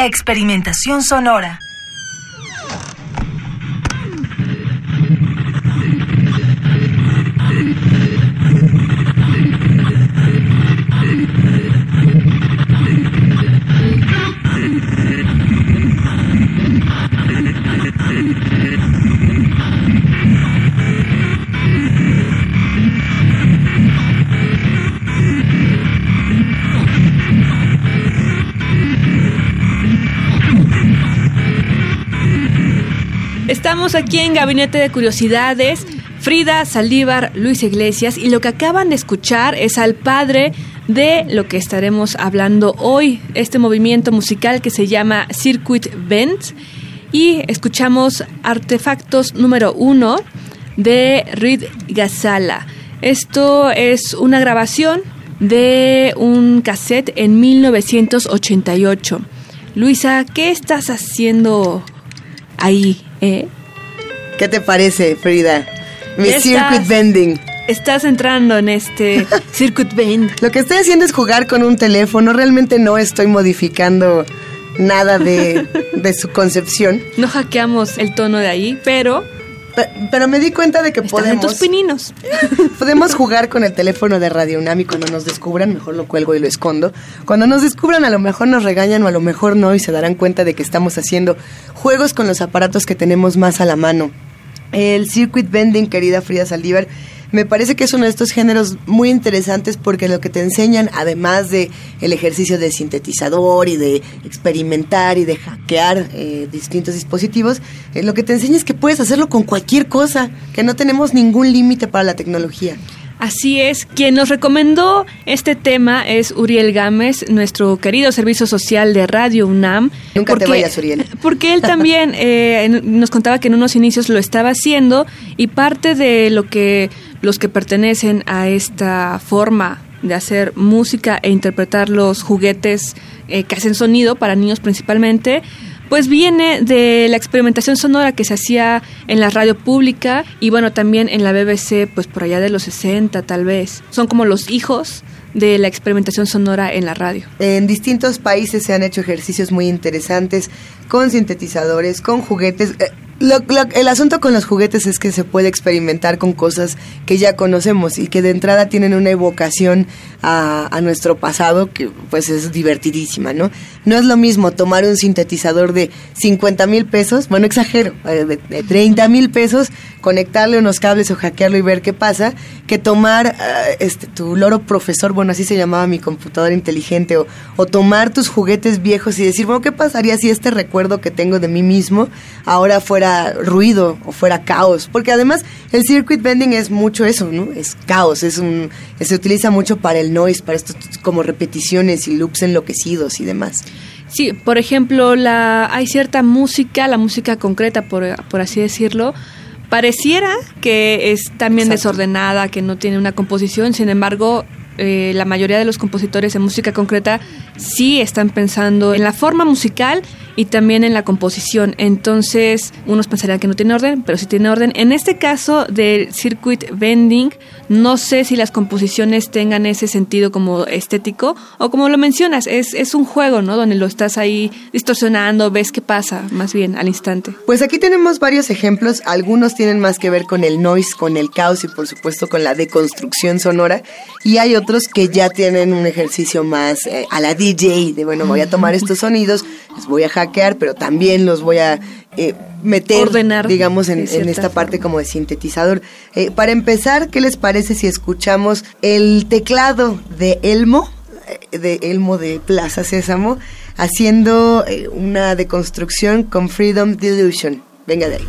Experimentación sonora. Estamos aquí en Gabinete de Curiosidades. Frida Saldívar, Luis Iglesias y lo que acaban de escuchar es al padre de lo que estaremos hablando hoy, este movimiento musical que se llama Circuit Bend y escuchamos Artefactos número uno de Reed Gazala. Esto es una grabación de un cassette en 1988. Luisa, ¿qué estás haciendo ahí? Eh? ¿Qué te parece, Frida? Mi circuit estás. bending. Estás entrando en este Circuit Bend. Lo que estoy haciendo es jugar con un teléfono. Realmente no estoy modificando nada de, de su concepción. No hackeamos el tono de ahí, pero Pe- Pero me di cuenta de que están en tus podemos, pininos. podemos jugar con el teléfono de Radio UNAM y cuando nos descubran, mejor lo cuelgo y lo escondo. Cuando nos descubran, a lo mejor nos regañan o a lo mejor no y se darán cuenta de que estamos haciendo juegos con los aparatos que tenemos más a la mano. El circuit bending, querida Frida Saldívar, me parece que es uno de estos géneros muy interesantes porque lo que te enseñan, además de el ejercicio de sintetizador y de experimentar y de hackear eh, distintos dispositivos, eh, lo que te enseña es que puedes hacerlo con cualquier cosa, que no tenemos ningún límite para la tecnología. Así es, quien nos recomendó este tema es Uriel Gámez, nuestro querido servicio social de Radio UNAM. Nunca te vayas, Uriel. Porque él también eh, nos contaba que en unos inicios lo estaba haciendo y parte de lo que los que pertenecen a esta forma de hacer música e interpretar los juguetes eh, que hacen sonido para niños principalmente, pues viene de la experimentación sonora que se hacía en la radio pública y bueno, también en la BBC, pues por allá de los 60 tal vez. Son como los hijos de la experimentación sonora en la radio. En distintos países se han hecho ejercicios muy interesantes con sintetizadores, con juguetes. Lo- lo- el asunto con los juguetes es que se puede experimentar con cosas que ya conocemos y que de entrada tienen una evocación a, a nuestro pasado que pues es divertidísima, ¿no? No es lo mismo tomar un sintetizador de 50 mil pesos, bueno, exagero, eh, de, de 30 mil pesos, conectarle unos cables o hackearlo y ver qué pasa, que tomar eh, este, tu loro profesor, bueno, así se llamaba mi computadora inteligente, o, o tomar tus juguetes viejos y decir, bueno, ¿qué pasaría si este recuerdo que tengo de mí mismo ahora fuera ruido o fuera caos? Porque además el circuit bending es mucho eso, ¿no? Es caos, es un, se utiliza mucho para el noise, para estos como repeticiones y loops enloquecidos y demás. Sí, por ejemplo, la, hay cierta música, la música concreta, por, por así decirlo, pareciera que es también Exacto. desordenada, que no tiene una composición, sin embargo, eh, la mayoría de los compositores de música concreta sí están pensando en la forma musical y también en la composición. Entonces, unos pensarían que no tiene orden, pero sí tiene orden. En este caso del circuit bending, no sé si las composiciones tengan ese sentido como estético o como lo mencionas, es, es un juego, ¿no? Donde lo estás ahí distorsionando, ves qué pasa, más bien al instante. Pues aquí tenemos varios ejemplos, algunos tienen más que ver con el noise, con el caos y por supuesto con la deconstrucción sonora, y hay otros que ya tienen un ejercicio más eh, a la DJ, de bueno, voy a tomar estos sonidos, los voy a hackear, pero también los voy a eh, meter, Ordenar digamos, en, esta forma. parte como de sintetizador. Eh, para empezar, ¿qué les parece si escuchamos el teclado de Elmo? eh, de Elmo de Plaza Sésamo haciendo eh, una deconstrucción con Freedom Delusion. Venga de ahí.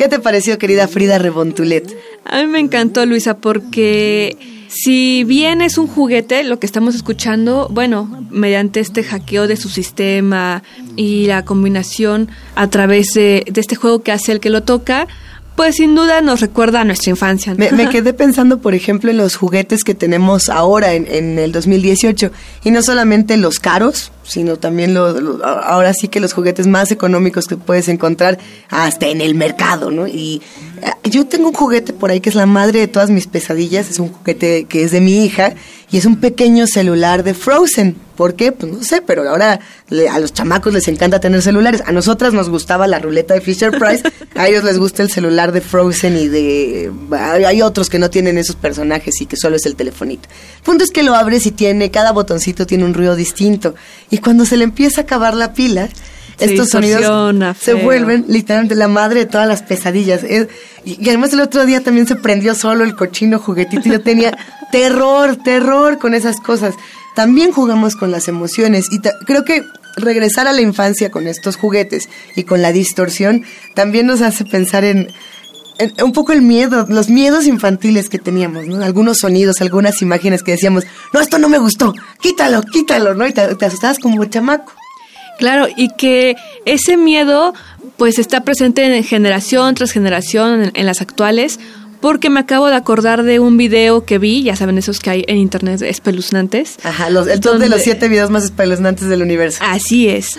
¿Qué te pareció, querida Frida Rebontulet? A mí me encantó, Luisa, porque si bien es un juguete, lo que estamos escuchando, bueno, mediante este hackeo de su sistema y la combinación a través de, de este juego que hace el que lo toca, pues sin duda nos recuerda a nuestra infancia. Me, me, quedé pensando, por ejemplo, en los juguetes que tenemos ahora en, en el 2018 y no solamente los caros, sino también lo, lo, ahora sí que los juguetes más económicos que puedes encontrar hasta en el mercado, ¿no? Y eh, yo tengo un juguete por ahí que es la madre de todas mis pesadillas, es un juguete que es de mi hija y es un pequeño celular de Frozen. ¿Por qué? Pues no sé, pero ahora le, a los chamacos les encanta tener celulares. A nosotras nos gustaba la ruleta de Fisher Price, a ellos les gusta el celular de Frozen y de... Hay otros que no tienen esos personajes y que solo es el telefonito. El punto es que lo abres y tiene, cada botoncito tiene un ruido distinto. Y cuando se le empieza a acabar la pila, estos sonidos se vuelven literalmente la madre de todas las pesadillas. Es, y, y, además el otro día también se prendió solo el cochino juguetito y yo tenía terror, terror con esas cosas. También jugamos con las emociones y creo que regresar a la infancia con estos juguetes y con la distorsión también nos hace pensar en, en un poco el miedo, los miedos infantiles que teníamos, ¿no? Algunos sonidos, algunas imágenes que decíamos, no, esto no me gustó, quítalo, quítalo, ¿no? Y te, te asustabas como chamaco. Claro, y que ese miedo pues está presente en generación tras generación en, en, las actuales, porque me acabo de acordar de un video que vi, ya saben esos que hay en internet espeluznantes. Ajá, los, el top de los siete videos más espeluznantes del universo. Así es.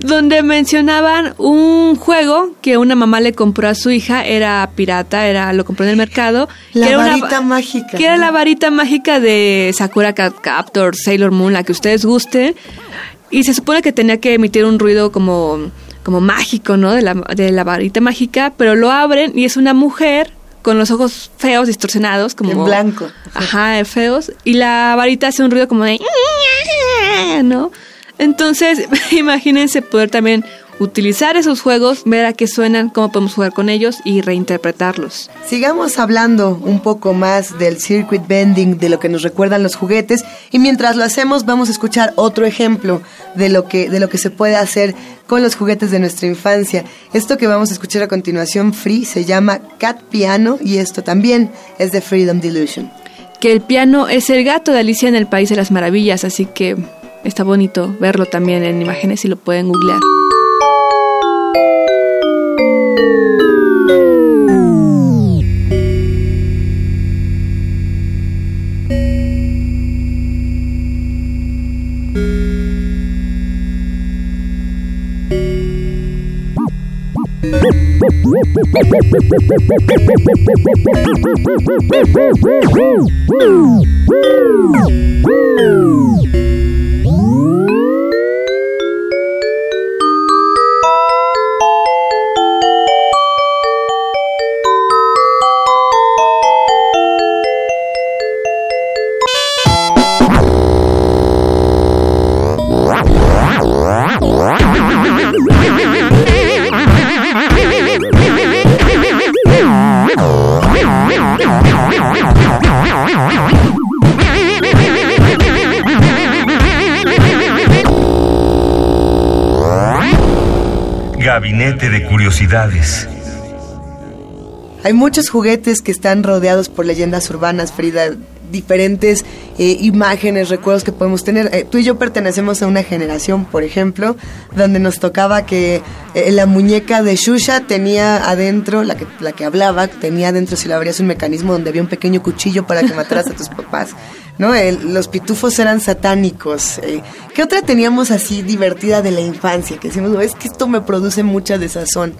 donde mencionaban un juego que una mamá le compró a su hija, era pirata, era lo compró en el mercado. La que era varita una, mágica. Que era la varita mágica de Sakura Cat Captor, Sailor Moon, la que ustedes gusten. Y se supone que tenía que emitir un ruido como, como mágico, ¿no? De la, de la varita mágica, pero lo abren y es una mujer con los ojos feos, distorsionados, como... En blanco. Ajá, feos. Y la varita hace un ruido como de... ¿No? Entonces, imagínense poder también utilizar esos juegos, ver a qué suenan, cómo podemos jugar con ellos y reinterpretarlos. Sigamos hablando un poco más del circuit bending, de lo que nos recuerdan los juguetes y mientras lo hacemos vamos a escuchar otro ejemplo de lo que de lo que se puede hacer con los juguetes de nuestra infancia. Esto que vamos a escuchar a continuación, Free, se llama Cat Piano y esto también es de Freedom Delusion. Que el piano es el gato de Alicia en el País de las Maravillas, así que está bonito verlo también en imágenes y lo pueden googlear. Gabinete de Curiosidades. Hay muchos juguetes que están rodeados por leyendas urbanas, Frida. diferentes eh, imágenes, recuerdos que podemos tener. Eh, tú y yo pertenecemos a una generación, por ejemplo, donde nos tocaba que eh, la muñeca de Shusha tenía adentro, la que, la que hablaba, tenía adentro, si la abrías, un mecanismo donde había un pequeño cuchillo para que mataras a tus papás. ¿No? los pitufos eran satánicos. ¿Qué otra teníamos así divertida de la infancia? Que decimos, es que esto me produce mucha desazón.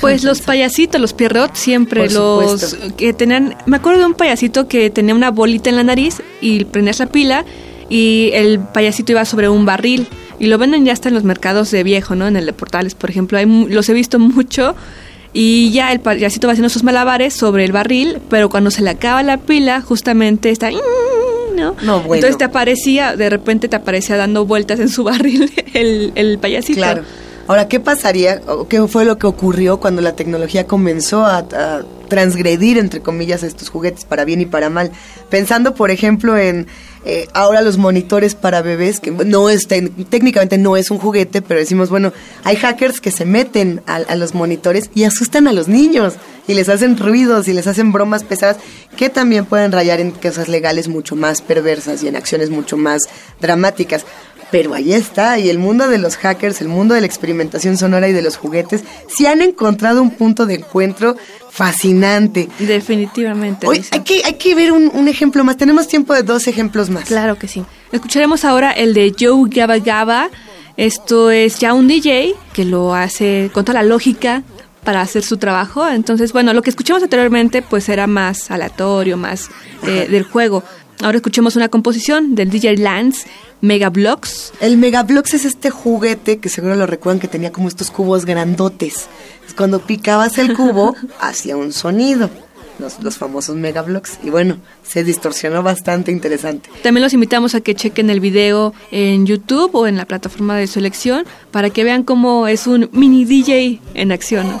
Pues los payasitos, los Pierrot, siempre los que tenían. Me acuerdo de un payasito que tenía una bolita en la nariz y prendías la pila y el payasito iba sobre un barril. Y lo venden ya hasta en los mercados de viejo, ¿no? En el de portales, por ejemplo. Hay, los he visto mucho. Y ya el payasito va haciendo sus malabares sobre el barril, pero cuando se le acaba la pila, justamente está. ¿no? no bueno. Entonces te aparecía, de repente te aparecía dando vueltas en su barril el, el payasito. Claro. Ahora, ¿qué pasaría qué fue lo que ocurrió cuando la tecnología comenzó a, transgredir, entre comillas, estos juguetes para bien y para mal? Pensando, por ejemplo, en eh, ahora los monitores para bebés, que no es técnicamente no es un juguete, pero decimos, bueno, hay hackers que se meten a, a los monitores y asustan a los niños y les hacen ruidos y les hacen bromas pesadas que también pueden rayar en cosas legales mucho más perversas y en acciones mucho más dramáticas pero ahí está, y el mundo de los hackers, el mundo de la experimentación sonora y de los juguetes, sí han encontrado un punto de encuentro fascinante. Definitivamente. Hoy hay que, hay que ver un, ejemplo más. Tenemos tiempo de dos ejemplos más. Claro que sí. Escucharemos ahora el de Joe Gaba Gaba. Esto es ya un DJ que lo hace con toda la lógica para hacer su trabajo. Entonces, bueno, lo que escuchamos anteriormente pues era más aleatorio, más eh, del juego. Ahora escuchemos una composición del DJ Lance Megablocks. El Megablocks es este juguete que seguro lo recuerdan que tenía como estos cubos grandotes. Cuando picabas el cubo, hacía un sonido. Los, los, famosos Megablocks. Y bueno, se distorsionó bastante interesante. También los invitamos a que chequen el video en YouTube o en la plataforma de su elección para que vean cómo es un mini DJ en acción.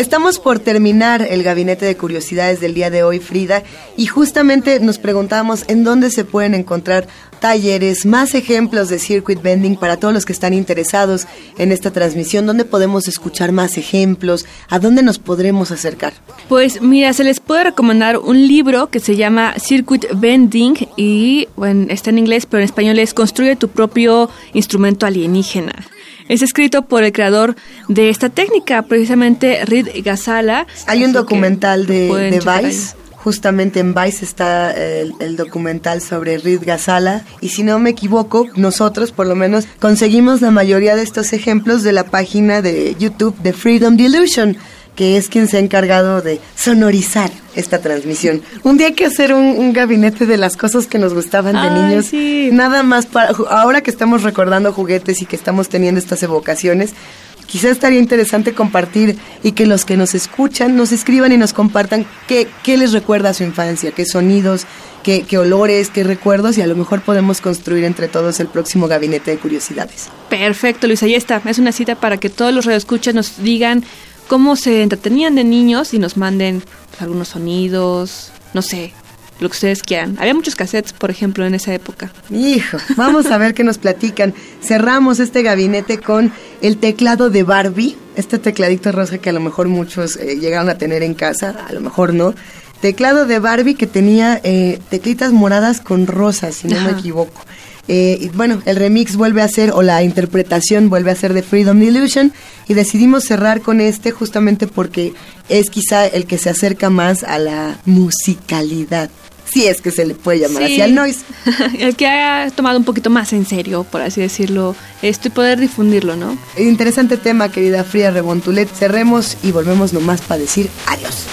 Estamos por terminar el gabinete de curiosidades del día de hoy, Frida, y justamente nos preguntábamos en dónde se pueden encontrar talleres, más ejemplos de circuit bending para todos los que están interesados en esta transmisión, dónde podemos escuchar más ejemplos, a dónde nos podremos acercar. Pues mira, se les puede recomendar un libro que se llama Circuit Bending y bueno, está en inglés, pero en español es Construye tu propio instrumento alienígena. Es escrito por el creador de esta técnica, precisamente Reed Gazala. Hay un documental de, Vice. Justamente en Vice está el, el, documental sobre Reed Gazala y si no me equivoco, nosotros por lo menos conseguimos la mayoría de estos ejemplos de la página de YouTube de Freedom Delusion que es quien se ha encargado de sonorizar esta transmisión. Un día hay que hacer un, gabinete de las cosas que nos gustaban de niños. Nada más para ahora que estamos recordando juguetes y que estamos teniendo estas evocaciones, quizá estaría interesante compartir y que los que nos escuchan nos escriban y nos compartan qué, qué les recuerda a su infancia, qué sonidos, qué, qué, olores, qué recuerdos y a lo mejor podemos construir entre todos el próximo gabinete de curiosidades. Perfecto, Luis, ahí está. Es una cita para que todos los radioescuchas nos digan cómo se entretenían de niños y nos manden algunos sonidos, no sé, lo que ustedes quieran. Había muchos cassettes, por ejemplo, en esa época. Hijo, vamos a ver qué nos platican. Cerramos este gabinete con el teclado de Barbie, este tecladito rosa que a lo mejor muchos eh, llegaron a tener en casa, a lo mejor no. Teclado de Barbie que tenía eh, teclitas moradas con rosas, si no me equivoco. Eh, y bueno, el remix vuelve a ser, o la interpretación vuelve a ser de Freedom Illusion, y decidimos cerrar con este justamente porque es quizá el que se acerca más a la musicalidad. Si es que se le puede llamar así al noise. el que ha tomado un poquito más en serio, por así decirlo, esto y poder difundirlo, ¿no? Interesante tema, querida Fría Rebontulet. Cerremos y volvemos nomás para decir adiós.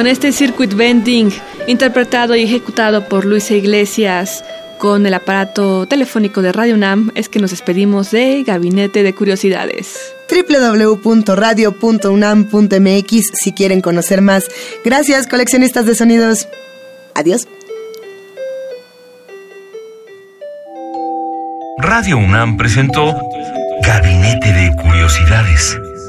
Con este circuit bending interpretado y ejecutado por Luisa Iglesias con el aparato telefónico de Radio UNAM es que nos despedimos de Gabinete de Curiosidades www.radio.unam.mx si quieren conocer más. Gracias, coleccionistas de sonidos. Adiós. Radio UNAM presentó Gabinete de Curiosidades.